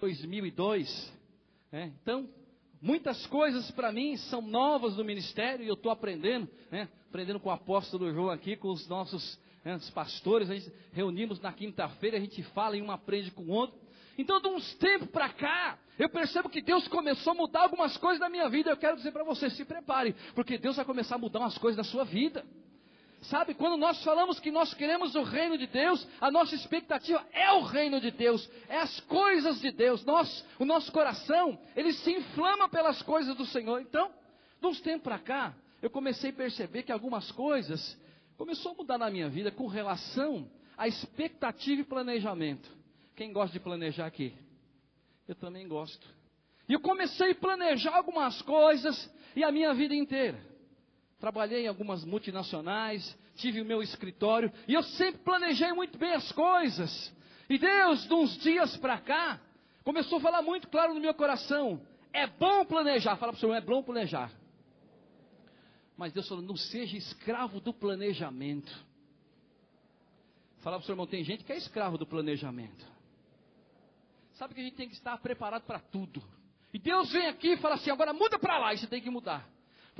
2002. Né? Então, muitas coisas para mim são novas no ministério e eu estou aprendendo, né? aprendendo com o apóstolo João aqui, com os nossos né, os pastores. A gente reunimos na quinta-feira, a gente fala e um aprende com o outro. Então, de uns tempos para cá, eu percebo que Deus começou a mudar algumas coisas da minha vida. Eu quero dizer para você, se prepare, porque Deus vai começar a mudar umas coisas da sua vida. Sabe, quando nós falamos que nós queremos o reino de Deus, a nossa expectativa é o reino de Deus, é as coisas de Deus. Nós, o nosso coração, ele se inflama pelas coisas do Senhor. Então, de uns tempos para cá, eu comecei a perceber que algumas coisas começou a mudar na minha vida com relação à expectativa e planejamento. Quem gosta de planejar aqui? Eu também gosto. E eu comecei a planejar algumas coisas e a minha vida inteira. Trabalhei em algumas multinacionais, tive o meu escritório e eu sempre planejei muito bem as coisas. E Deus, de uns dias para cá, começou a falar muito claro no meu coração: é bom planejar. Fala para o senhor, é bom planejar. Mas Deus falou: não seja escravo do planejamento. Fala para o seu irmão: tem gente que é escravo do planejamento. Sabe que a gente tem que estar preparado para tudo. E Deus vem aqui e fala assim: agora muda para lá, e você tem que mudar.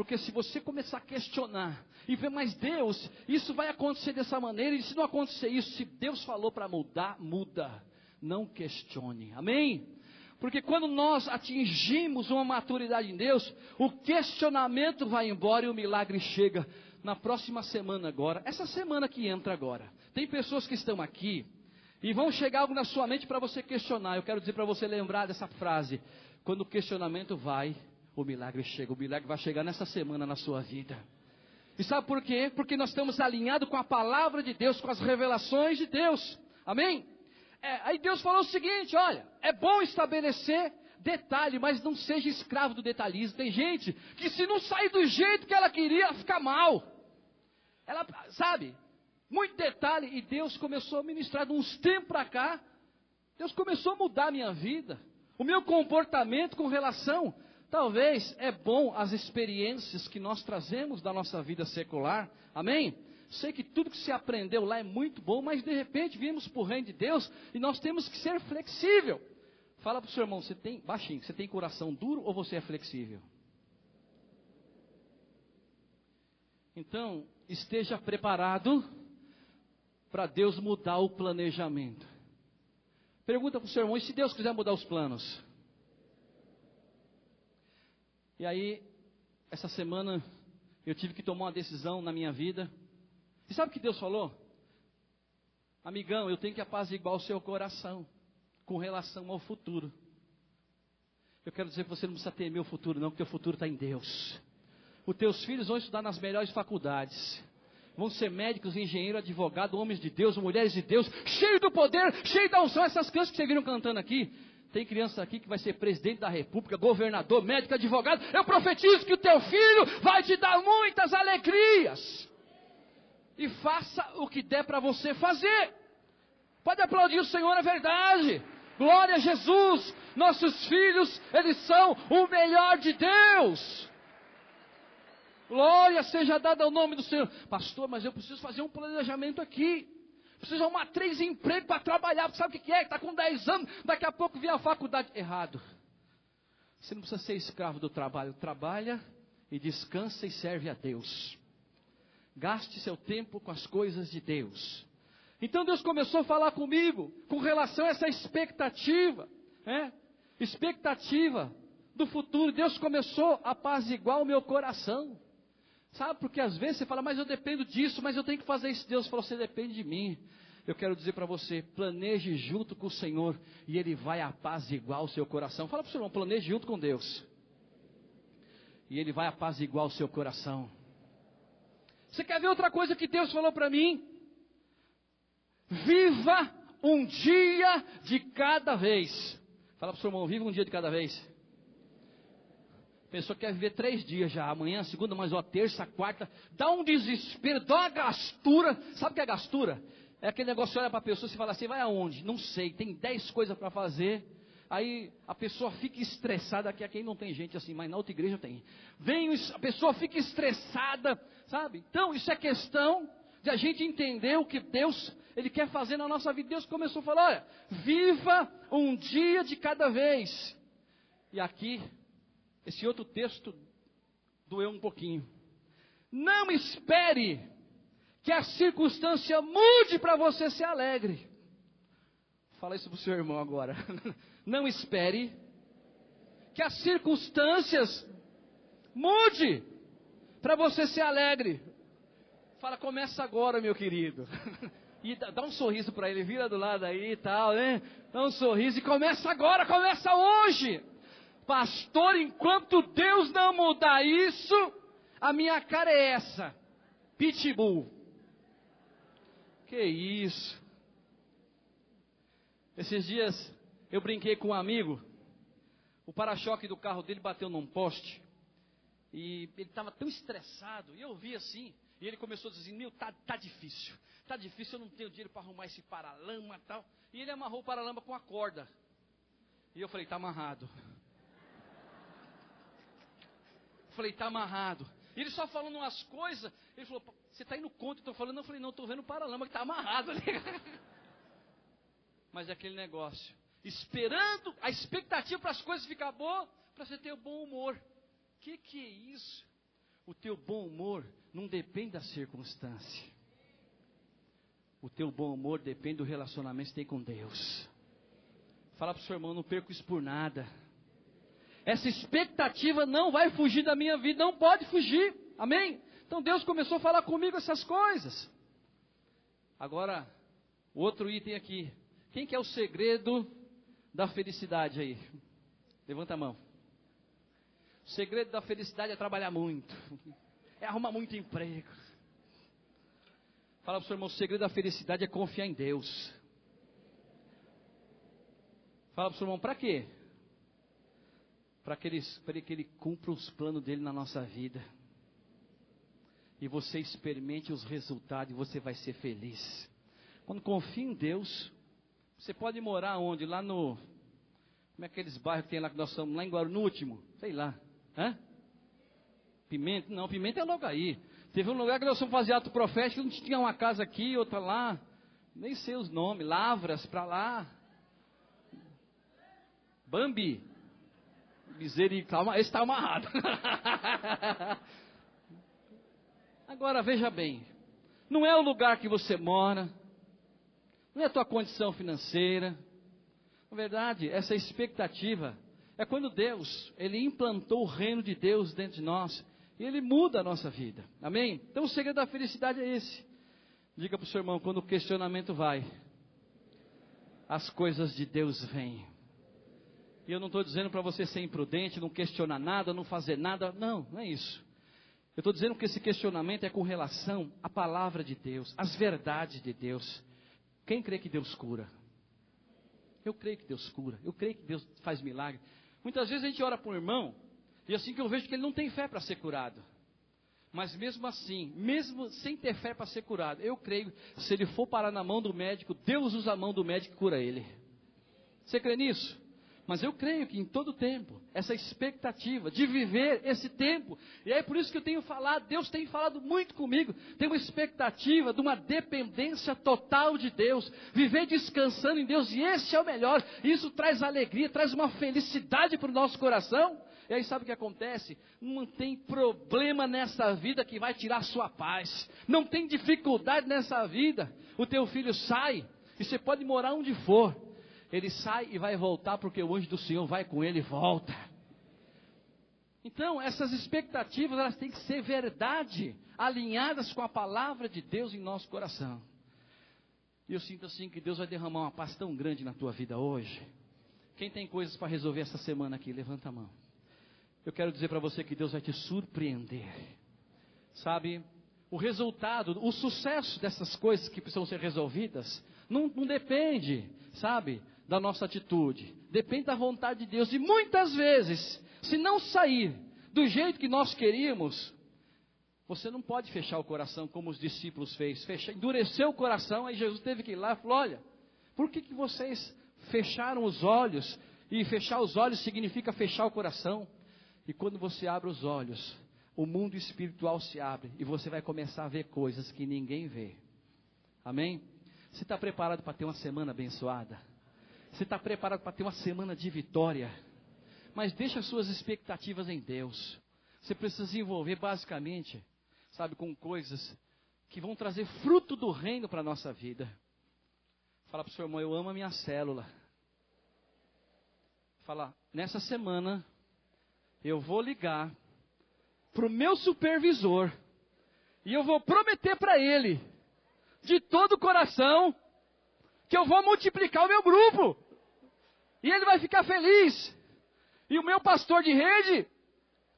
Porque se você começar a questionar e ver, mas Deus, isso vai acontecer dessa maneira, e se não acontecer isso, se Deus falou para mudar, muda. Não questione. Amém? Porque quando nós atingimos uma maturidade em Deus, o questionamento vai embora e o milagre chega na próxima semana agora, essa semana que entra agora. Tem pessoas que estão aqui e vão chegar algo na sua mente para você questionar. Eu quero dizer para você lembrar dessa frase: quando o questionamento vai, o milagre chega. O milagre vai chegar nessa semana na sua vida. E sabe por quê? Porque nós estamos alinhados com a palavra de Deus, com as revelações de Deus. Amém? É, aí Deus falou o seguinte: olha, é bom estabelecer detalhe, mas não seja escravo do detalhismo. Tem gente que se não sair do jeito que ela queria, fica mal. Ela, sabe, muito detalhe. E Deus começou a ministrar de uns tempos para cá. Deus começou a mudar a minha vida, o meu comportamento com relação Talvez é bom as experiências que nós trazemos da nossa vida secular, amém? Sei que tudo que se aprendeu lá é muito bom, mas de repente vimos para o reino de Deus e nós temos que ser flexível. Fala para o seu irmão, você tem, baixinho, você tem coração duro ou você é flexível? Então, esteja preparado para Deus mudar o planejamento. Pergunta para o seu irmão, e se Deus quiser mudar os planos? E aí, essa semana, eu tive que tomar uma decisão na minha vida. E sabe o que Deus falou? Amigão, eu tenho que apaziguar o seu coração com relação ao futuro. Eu quero dizer que você não precisa temer o futuro, não, porque o futuro está em Deus. Os teus filhos vão estudar nas melhores faculdades. Vão ser médicos, engenheiros, advogados, homens de Deus, mulheres de Deus, cheios do poder, cheios da unção. Essas crianças que vocês viram cantando aqui, tem criança aqui que vai ser presidente da república, governador, médico, advogado. Eu profetizo que o teu filho vai te dar muitas alegrias. E faça o que der para você fazer. Pode aplaudir o Senhor, é verdade. Glória a Jesus. Nossos filhos, eles são o melhor de Deus. Glória seja dada ao nome do Senhor. Pastor, mas eu preciso fazer um planejamento aqui precisa arrumar três empregos para trabalhar. Sabe o que é? Está com 10 anos, daqui a pouco vem a faculdade. Errado. Você não precisa ser escravo do trabalho. Trabalha e descansa e serve a Deus. Gaste seu tempo com as coisas de Deus. Então Deus começou a falar comigo com relação a essa expectativa, né? expectativa do futuro. Deus começou a apaziguar o meu coração. Sabe, porque às vezes você fala, mas eu dependo disso, mas eu tenho que fazer isso. Deus falou, você depende de mim. Eu quero dizer para você, planeje junto com o Senhor e Ele vai apaziguar o seu coração. Fala para o seu irmão, planeje junto com Deus. E Ele vai apaziguar o seu coração. Você quer ver outra coisa que Deus falou para mim? Viva um dia de cada vez. Fala para o seu irmão, viva um dia de cada vez. Pessoa quer viver três dias já, amanhã, segunda, mais uma terça, quarta, dá um desespero, dá uma gastura. Sabe o que é gastura? É aquele negócio, olha para a pessoa e fala assim, vai aonde? Não sei, tem dez coisas para fazer. Aí a pessoa fica estressada, que aqui não tem gente assim, mas na outra igreja tem. Vem, a pessoa fica estressada, sabe? Então, isso é questão de a gente entender o que Deus ele quer fazer na nossa vida. Deus começou a falar: olha, viva um dia de cada vez. E aqui, esse outro texto doeu um pouquinho. Não espere que a circunstância mude para você ser alegre. Fala isso para o seu irmão agora. Não espere que as circunstâncias mude para você ser alegre. Fala, começa agora, meu querido. E dá um sorriso para ele, vira do lado aí e tal, né? Dá um sorriso e começa agora, começa hoje. Pastor, enquanto Deus não mudar isso, a minha cara é essa. Pitbull. Que isso. Esses dias eu brinquei com um amigo. O para-choque do carro dele bateu num poste. E ele estava tão estressado. E eu vi assim. E ele começou a dizer: Meu, tá, tá difícil. Tá difícil, eu não tenho dinheiro para arrumar esse paralama e tal. E ele amarrou o paralama com a corda. E eu falei: Tá amarrado. Eu falei: Tá amarrado. E ele só falando umas coisas. Ele falou: Você está indo contra? Estou falando. Eu falei: Não, estou vendo o paralama que está amarrado ali. Mas é aquele negócio. Esperando a expectativa para as coisas ficar boas, para você ter o bom humor. O que, que é isso? O teu bom humor não depende da circunstância. O teu bom humor depende do relacionamento que você tem com Deus. Fala para o seu irmão, não perco isso por nada. Essa expectativa não vai fugir da minha vida, não pode fugir. Amém? Então Deus começou a falar comigo essas coisas. Agora, outro item aqui. Quem que é o segredo da felicidade aí? Levanta a mão. O segredo da felicidade é trabalhar muito. É arrumar muito emprego. Fala para o seu irmão, o segredo da felicidade é confiar em Deus. Fala para o seu irmão, para quê? Para que, ele, que ele cumpra os planos dele na nossa vida. E você experimente os resultados e você vai ser feliz. Quando confia em Deus, você pode morar onde? Lá no. Como é aqueles bairros que tem lá que nós estamos? Lá em Guarulhos, no último? Sei lá. Hã? Pimenta? Não, Pimenta é logo aí. Teve um lugar que nós fomos fazer ato profético, não tinha uma casa aqui, outra lá. Nem sei os nomes. Lavras para lá. Bambi. Misericórdia. Esse está amarrado. Agora veja bem. Não é o lugar que você mora não é a tua condição financeira. Na verdade, essa expectativa é quando Deus, Ele implantou o reino de Deus dentro de nós e Ele muda a nossa vida. Amém? Então o segredo da felicidade é esse. Diga para o seu irmão, quando o questionamento vai, as coisas de Deus vêm. E eu não estou dizendo para você ser imprudente, não questionar nada, não fazer nada. Não, não é isso. Eu estou dizendo que esse questionamento é com relação à palavra de Deus, às verdades de Deus. Quem crê que Deus cura? Eu creio que Deus cura. Eu creio que Deus faz milagre. Muitas vezes a gente ora para um irmão e assim que eu vejo que ele não tem fé para ser curado. Mas mesmo assim, mesmo sem ter fé para ser curado, eu creio que se ele for parar na mão do médico, Deus usa a mão do médico e cura ele. Você crê nisso? Mas eu creio que em todo tempo, essa expectativa de viver esse tempo, e é por isso que eu tenho falado, Deus tem falado muito comigo, tem uma expectativa de uma dependência total de Deus, viver descansando em Deus, e esse é o melhor, isso traz alegria, traz uma felicidade para o nosso coração. E aí sabe o que acontece? Não tem problema nessa vida que vai tirar sua paz. Não tem dificuldade nessa vida. O teu filho sai e você pode morar onde for ele sai e vai voltar porque o anjo do Senhor vai com ele e volta. Então, essas expectativas, elas têm que ser verdade, alinhadas com a palavra de Deus em nosso coração. E eu sinto assim que Deus vai derramar uma paz tão grande na tua vida hoje. Quem tem coisas para resolver essa semana aqui, levanta a mão. Eu quero dizer para você que Deus vai te surpreender. Sabe, o resultado, o sucesso dessas coisas que precisam ser resolvidas, não, não depende, sabe, da nossa atitude, depende da vontade de Deus. E muitas vezes, se não sair do jeito que nós queríamos, você não pode fechar o coração como os discípulos fez, endureceu o coração, aí Jesus teve que ir lá e falou: olha, por que, que vocês fecharam os olhos? E fechar os olhos significa fechar o coração. E quando você abre os olhos, o mundo espiritual se abre e você vai começar a ver coisas que ninguém vê. Amém? Você está preparado para ter uma semana abençoada? Você está preparado para ter uma semana de vitória? Mas deixa suas expectativas em Deus. Você precisa se envolver basicamente, sabe, com coisas que vão trazer fruto do reino para a nossa vida. Fala para o seu irmão, eu amo a minha célula. Fala, nessa semana eu vou ligar para o meu supervisor e eu vou prometer para ele, de todo o coração, que eu vou multiplicar o meu grupo. E ele vai ficar feliz. E o meu pastor de rede,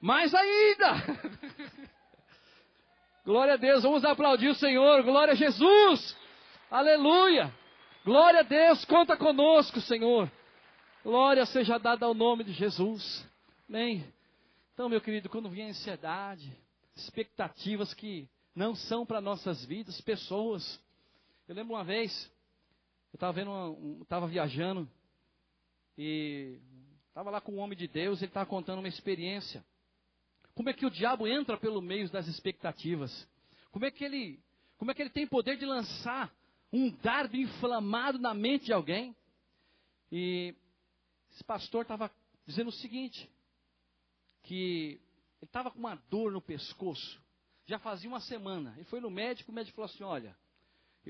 mais ainda. Glória a Deus, vamos aplaudir o Senhor. Glória a Jesus. Aleluia. Glória a Deus, conta conosco, Senhor. Glória seja dada ao nome de Jesus. Amém. Então, meu querido, quando vem a ansiedade, expectativas que não são para nossas vidas, pessoas. Eu lembro uma vez, eu estava vendo, um, viajando e estava lá com um homem de Deus, ele estava contando uma experiência. Como é que o diabo entra pelo meio das expectativas? Como é que ele, como é que ele tem poder de lançar um dardo inflamado na mente de alguém? E esse pastor estava dizendo o seguinte: que ele estava com uma dor no pescoço, já fazia uma semana. Ele foi no médico, o médico falou assim: olha,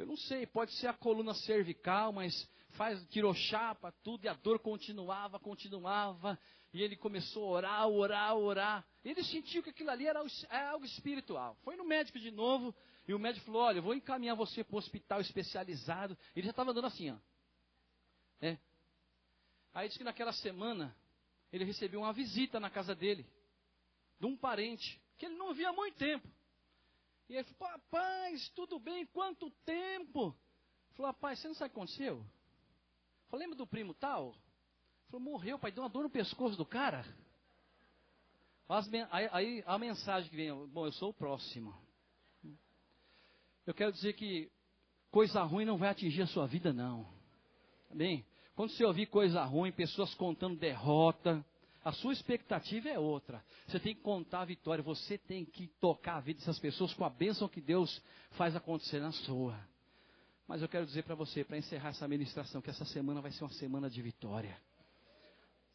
eu não sei, pode ser a coluna cervical, mas faz, tirou chapa, tudo, e a dor continuava, continuava. E ele começou a orar, orar, orar. Ele sentiu que aquilo ali era, era algo espiritual. Foi no médico de novo, e o médico falou: Olha, eu vou encaminhar você para um hospital especializado. Ele já estava andando assim, ó. É. Aí disse que naquela semana ele recebeu uma visita na casa dele, de um parente, que ele não via há muito tempo. E ele falou: Rapaz, tudo bem? Quanto tempo? Falou: Rapaz, você não sabe o que aconteceu? Falei, lembra do primo tal? Falou, morreu, pai, deu uma dor no pescoço do cara. Aí, aí a mensagem que vem, bom, eu sou o próximo. Eu quero dizer que coisa ruim não vai atingir a sua vida, não. Bem, quando você ouvir coisa ruim, pessoas contando derrota, a sua expectativa é outra. Você tem que contar a vitória, você tem que tocar a vida dessas pessoas com a bênção que Deus faz acontecer na sua. Mas eu quero dizer para você, para encerrar essa ministração, que essa semana vai ser uma semana de vitória.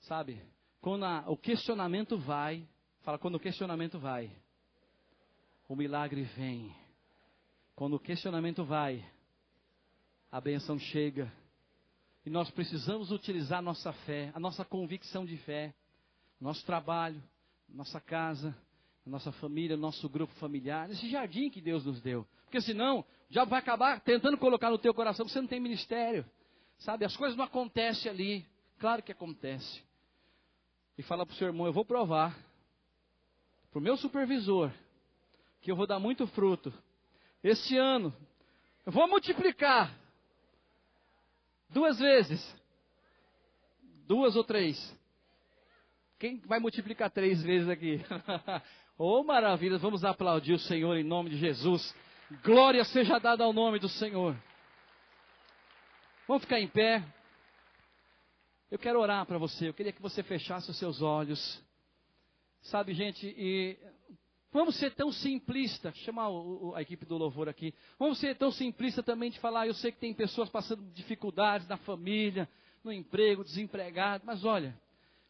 Sabe? Quando a, o questionamento vai, fala, quando o questionamento vai, o milagre vem. Quando o questionamento vai, a benção chega. E nós precisamos utilizar nossa fé, a nossa convicção de fé, nosso trabalho, nossa casa, nossa família, nosso grupo familiar, esse jardim que Deus nos deu. Porque senão, já vai acabar tentando colocar no teu coração que você não tem ministério. Sabe, as coisas não acontecem ali. Claro que acontece e fala para o seu irmão: Eu vou provar para o meu supervisor que eu vou dar muito fruto. Este ano, eu vou multiplicar duas vezes, duas ou três. Quem vai multiplicar três vezes aqui? oh, maravilha! Vamos aplaudir o Senhor em nome de Jesus. Glória seja dada ao nome do Senhor. Vamos ficar em pé. Eu quero orar para você. Eu queria que você fechasse os seus olhos. Sabe, gente, e vamos ser tão simplista. Chamar a equipe do louvor aqui. Vamos ser tão simplista também de falar. Eu sei que tem pessoas passando dificuldades na família, no emprego, desempregado. Mas olha,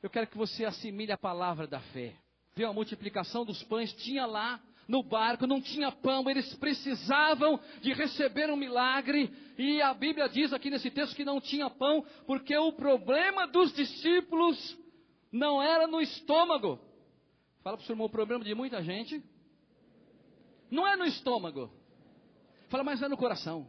eu quero que você assimile a palavra da fé. Viu a multiplicação dos pães? Tinha lá no barco, não tinha pão, eles precisavam de receber um milagre, e a Bíblia diz aqui nesse texto que não tinha pão, porque o problema dos discípulos não era no estômago. Fala para o seu irmão, o problema de muita gente não é no estômago. Fala, mas é no coração.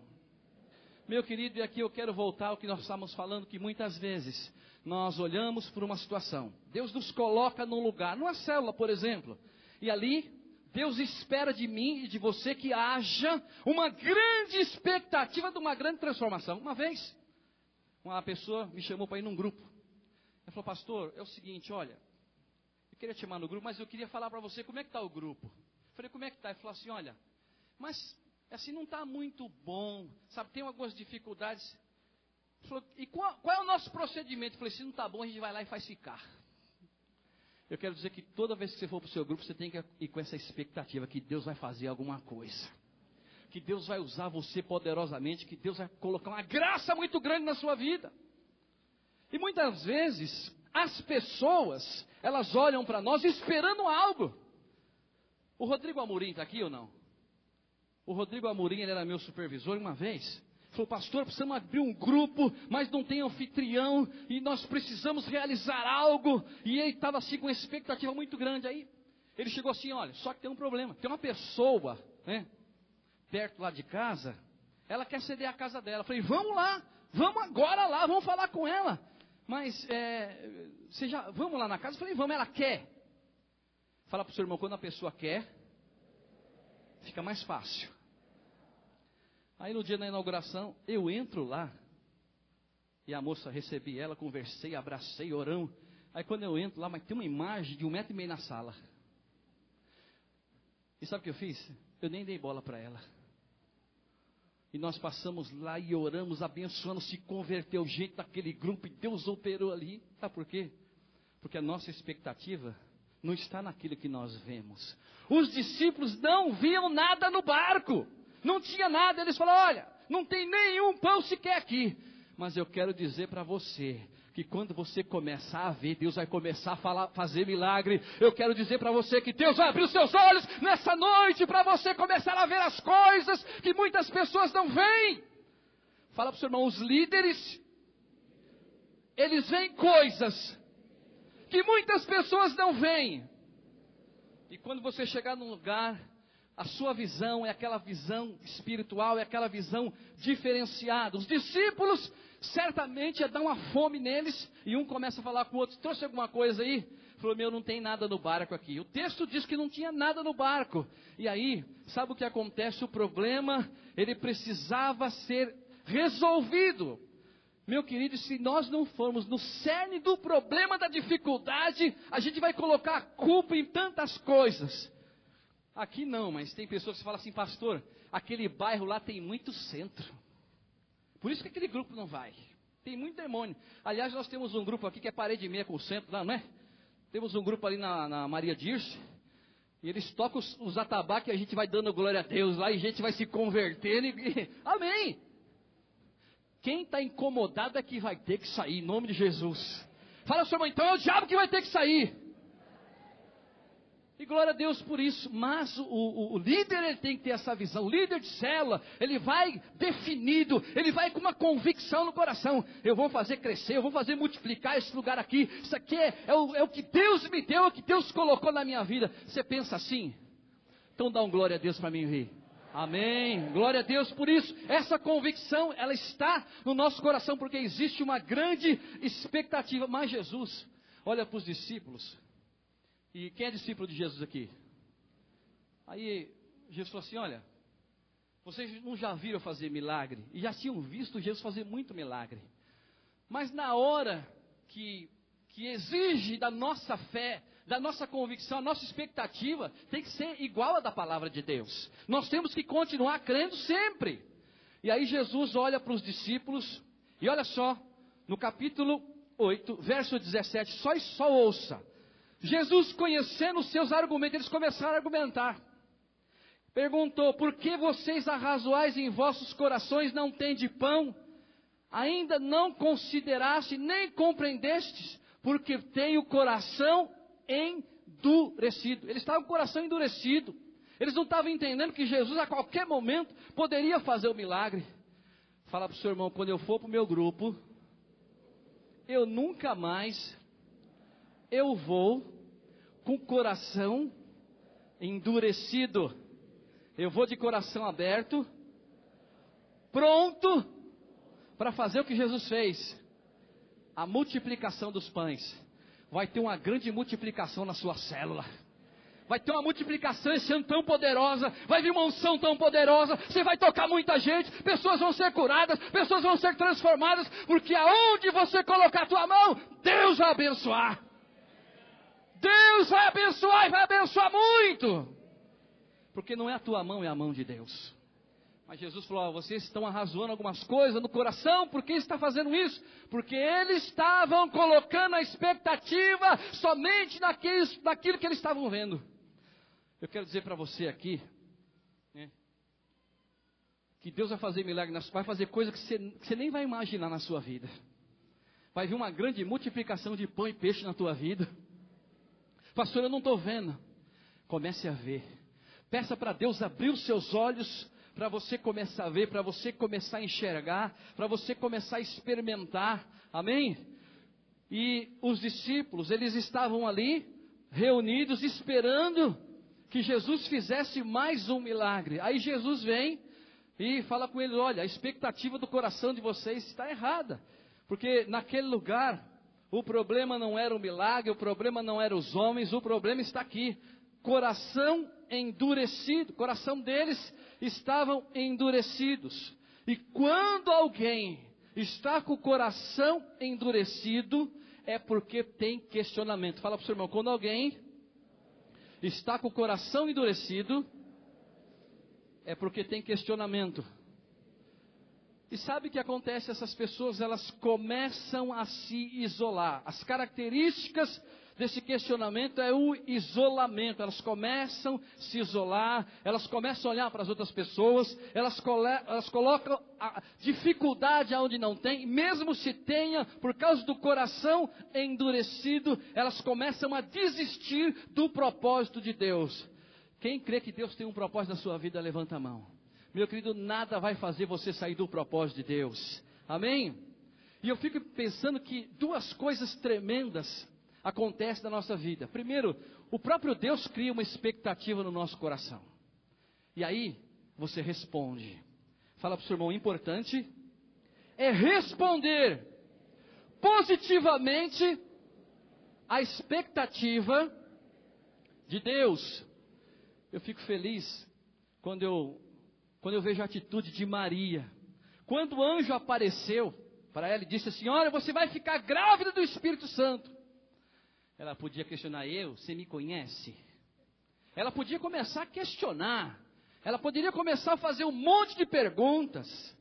Meu querido, e aqui eu quero voltar ao que nós estávamos falando, que muitas vezes nós olhamos por uma situação. Deus nos coloca num lugar, numa célula, por exemplo, e ali Deus espera de mim e de você que haja uma grande expectativa de uma grande transformação. Uma vez, uma pessoa me chamou para ir num grupo. Ela falou, pastor, é o seguinte, olha, eu queria te chamar no grupo, mas eu queria falar para você como é que está o grupo. Eu falei, como é que está? Ele falou assim, olha, mas assim não está muito bom, sabe, tem algumas dificuldades. Falou, e qual, qual, é o nosso procedimento? Eu falei, se não está bom, a gente vai lá e faz ficar. Eu quero dizer que toda vez que você for para o seu grupo, você tem que ir com essa expectativa que Deus vai fazer alguma coisa. Que Deus vai usar você poderosamente, que Deus vai colocar uma graça muito grande na sua vida. E muitas vezes, as pessoas, elas olham para nós esperando algo. O Rodrigo Amorim está aqui ou não? O Rodrigo Amorim, ele era meu supervisor uma vez. Falou, pastor, precisamos abrir um grupo, mas não tem anfitrião, e nós precisamos realizar algo. E ele estava assim com uma expectativa muito grande. Aí ele chegou assim: olha, só que tem um problema. Tem uma pessoa, né, perto lá de casa, ela quer ceder a casa dela. Eu falei, vamos lá, vamos agora lá, vamos falar com ela. Mas, é, você já, vamos lá na casa? Eu falei, vamos, ela quer. Fala para o seu irmão, quando a pessoa quer, fica mais fácil. Aí no dia da inauguração, eu entro lá. E a moça recebi ela, conversei, abracei, oramos. Aí quando eu entro lá, mas tem uma imagem de um metro e meio na sala. E sabe o que eu fiz? Eu nem dei bola para ela. E nós passamos lá e oramos, abençoando, se converteu gente daquele grupo e Deus operou ali. Sabe por quê? Porque a nossa expectativa não está naquilo que nós vemos. Os discípulos não viam nada no barco. Não tinha nada. Eles falaram: olha, não tem nenhum pão sequer aqui. Mas eu quero dizer para você que quando você começar a ver, Deus vai começar a falar, fazer milagre. Eu quero dizer para você que Deus vai abrir os seus olhos nessa noite para você começar a ver as coisas que muitas pessoas não veem. Fala para o seu irmão, os líderes, eles veem coisas que muitas pessoas não veem. E quando você chegar num lugar a sua visão é aquela visão espiritual, é aquela visão diferenciada. Os discípulos certamente ia dar uma fome neles, e um começa a falar com o outro: trouxe alguma coisa aí? Falou: Meu, não tem nada no barco aqui. O texto diz que não tinha nada no barco. E aí, sabe o que acontece? O problema, ele precisava ser resolvido. Meu querido, se nós não formos no cerne do problema da dificuldade, a gente vai colocar a culpa em tantas coisas. Aqui não, mas tem pessoas que falam assim, pastor, aquele bairro lá tem muito centro. Por isso que aquele grupo não vai. Tem muito demônio. Aliás, nós temos um grupo aqui que é parede meia com o centro não é? Temos um grupo ali na, na Maria Dirce. E eles tocam os, os atabaques e a gente vai dando glória a Deus lá e a gente vai se convertendo. E, amém! Quem está incomodado é que vai ter que sair, em nome de Jesus. Fala, seu irmão, então é o diabo que vai ter que sair. E glória a Deus por isso. Mas o, o, o, líder ele tem que ter essa visão. O líder de célula, ele vai definido, ele vai com uma convicção no coração. Eu vou fazer crescer, eu vou fazer multiplicar esse lugar aqui. Isso aqui é, é, o, é o que Deus me deu, é o que Deus colocou na minha vida. Você pensa assim? Então dá um glória a Deus para mim rir. Amém. Glória a Deus por isso. Essa convicção, ela está no nosso coração porque existe uma grande expectativa. Mas Jesus, olha para os discípulos. E quem é discípulo de Jesus aqui? Aí Jesus falou assim: Olha, vocês não já viram fazer milagre? E já tinham visto Jesus fazer muito milagre. Mas na hora que, que exige da nossa fé, da nossa convicção, a nossa expectativa tem que ser igual à da palavra de Deus. Nós temos que continuar crendo sempre. E aí Jesus olha para os discípulos e olha só, no capítulo 8, verso 17, só e só ouça. Jesus, conhecendo os seus argumentos, eles começaram a argumentar. Perguntou: Por que vocês arrazoais em vossos corações não têm de pão? Ainda não consideraste nem compreendestes, porque tem o coração endurecido. Eles estavam com o coração endurecido. Eles não estavam entendendo que Jesus a qualquer momento poderia fazer o milagre. Fala para o seu irmão, quando eu for para o meu grupo, eu nunca mais eu vou com o coração endurecido. Eu vou de coração aberto, pronto para fazer o que Jesus fez. A multiplicação dos pães. Vai ter uma grande multiplicação na sua célula. Vai ter uma multiplicação esse ano tão poderosa. Vai vir uma unção tão poderosa. Você vai tocar muita gente. Pessoas vão ser curadas. Pessoas vão ser transformadas. Porque aonde você colocar a tua mão, Deus vai abençoar. Deus vai abençoar e vai abençoar muito. Porque não é a tua mão, é a mão de Deus. Mas Jesus falou: vocês estão arrazoando algumas coisas no coração, por que está fazendo isso? Porque eles estavam colocando a expectativa somente naquilo, naquilo que eles estavam vendo. Eu quero dizer para você aqui, né, que Deus vai fazer milagre, vai fazer coisa que você, que você nem vai imaginar na sua vida. Vai vir uma grande multiplicação de pão e peixe na tua vida. Pastor, eu não estou vendo. Comece a ver. Peça para Deus abrir os seus olhos para você começar a ver, para você começar a enxergar, para você começar a experimentar. Amém? E os discípulos, eles estavam ali, reunidos, esperando que Jesus fizesse mais um milagre. Aí Jesus vem e fala com eles: olha, a expectativa do coração de vocês está errada. Porque naquele lugar, o problema não era o milagre, o problema não era os homens, o problema está aqui. Coração endurecido, coração deles estavam endurecidos. E quando alguém está com o coração endurecido, é porque tem questionamento. Fala para o seu irmão, quando alguém está com o coração endurecido, é porque tem questionamento. E sabe o que acontece? Essas pessoas, elas começam a se isolar. As características desse questionamento é o isolamento. Elas começam a se isolar, elas começam a olhar para as outras pessoas, elas, elas colocam dificuldade aonde não tem, mesmo se tenha, por causa do coração endurecido, elas começam a desistir do propósito de Deus. Quem crê que Deus tem um propósito na sua vida, levanta a mão. Meu querido, nada vai fazer você sair do propósito de Deus. Amém? E eu fico pensando que duas coisas tremendas acontece na nossa vida. Primeiro, o próprio Deus cria uma expectativa no nosso coração. E aí, você responde. Fala para o seu irmão, importante é responder positivamente à expectativa de Deus. Eu fico feliz quando eu, quando eu vejo a atitude de Maria. Quando o anjo apareceu para ela e disse assim: Olha, você vai ficar grávida do Espírito Santo. Ela podia questionar eu, você me conhece? Ela podia começar a questionar. Ela poderia começar a fazer um monte de perguntas.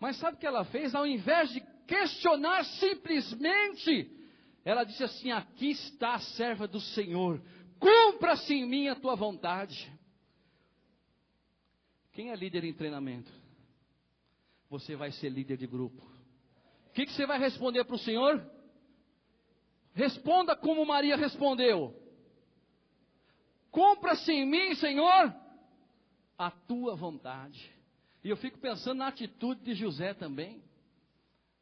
Mas sabe o que ela fez? Ao invés de questionar simplesmente, ela disse assim: Aqui está a serva do Senhor, cumpra-se em mim a tua vontade. Quem é líder em treinamento? Você vai ser líder de grupo. O que, que você vai responder para o Senhor? Responda como Maria respondeu: Compra-se em mim, Senhor, a tua vontade. E eu fico pensando na atitude de José também.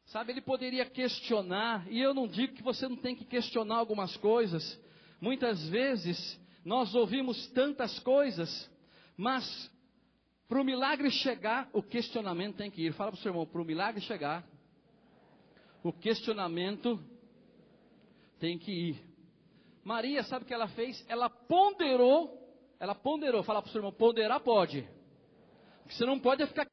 Sabe, ele poderia questionar, e eu não digo que você não tem que questionar algumas coisas. Muitas vezes nós ouvimos tantas coisas, mas para o milagre chegar, o questionamento tem que ir. Fala para o seu irmão, para o milagre chegar, o questionamento tem que ir. Maria, sabe o que ela fez? Ela ponderou, ela ponderou, fala para o seu irmão, ponderar pode. O que você não pode é ficar